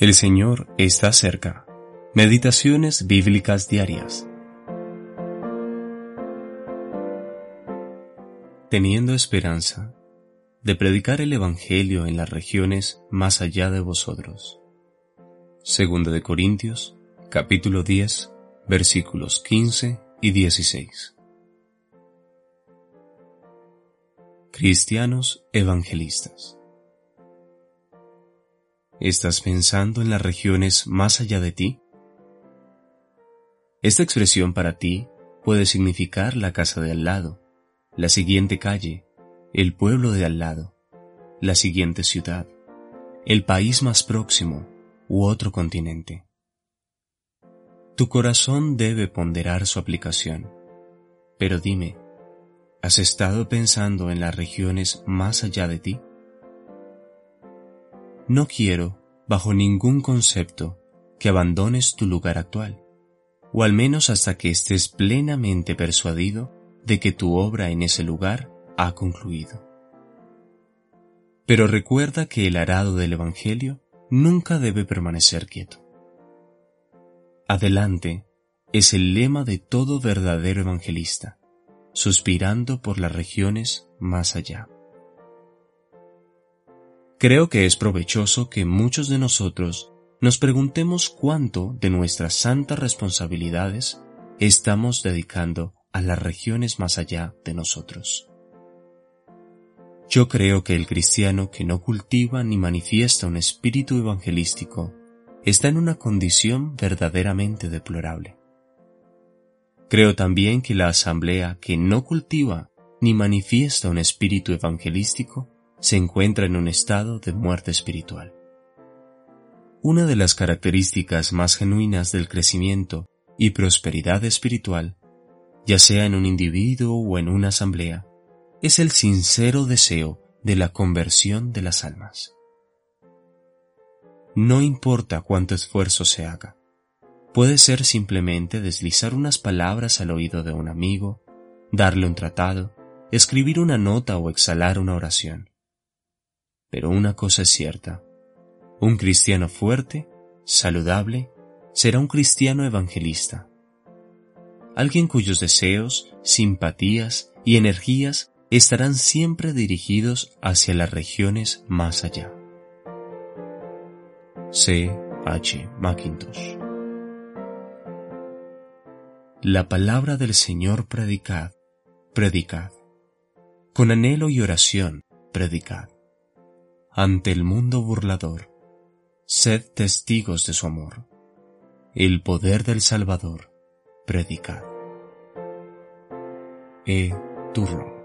El Señor está cerca. Meditaciones bíblicas diarias. Teniendo esperanza de predicar el Evangelio en las regiones más allá de vosotros. Segunda de Corintios, capítulo 10, versículos 15 y 16. Cristianos evangelistas. ¿Estás pensando en las regiones más allá de ti? Esta expresión para ti puede significar la casa de al lado, la siguiente calle, el pueblo de al lado, la siguiente ciudad, el país más próximo u otro continente. Tu corazón debe ponderar su aplicación, pero dime, ¿has estado pensando en las regiones más allá de ti? No quiero, bajo ningún concepto, que abandones tu lugar actual, o al menos hasta que estés plenamente persuadido de que tu obra en ese lugar ha concluido. Pero recuerda que el arado del Evangelio nunca debe permanecer quieto. Adelante es el lema de todo verdadero evangelista, suspirando por las regiones más allá. Creo que es provechoso que muchos de nosotros nos preguntemos cuánto de nuestras santas responsabilidades estamos dedicando a las regiones más allá de nosotros. Yo creo que el cristiano que no cultiva ni manifiesta un espíritu evangelístico está en una condición verdaderamente deplorable. Creo también que la asamblea que no cultiva ni manifiesta un espíritu evangelístico se encuentra en un estado de muerte espiritual. Una de las características más genuinas del crecimiento y prosperidad espiritual, ya sea en un individuo o en una asamblea, es el sincero deseo de la conversión de las almas. No importa cuánto esfuerzo se haga, puede ser simplemente deslizar unas palabras al oído de un amigo, darle un tratado, escribir una nota o exhalar una oración. Pero una cosa es cierta. Un cristiano fuerte, saludable, será un cristiano evangelista. Alguien cuyos deseos, simpatías y energías estarán siempre dirigidos hacia las regiones más allá. C. H. Mackintosh La palabra del Señor predicad, predicad. Con anhelo y oración, predicad ante el mundo burlador. Sed testigos de su amor. El poder del Salvador, predicad. E. Turro.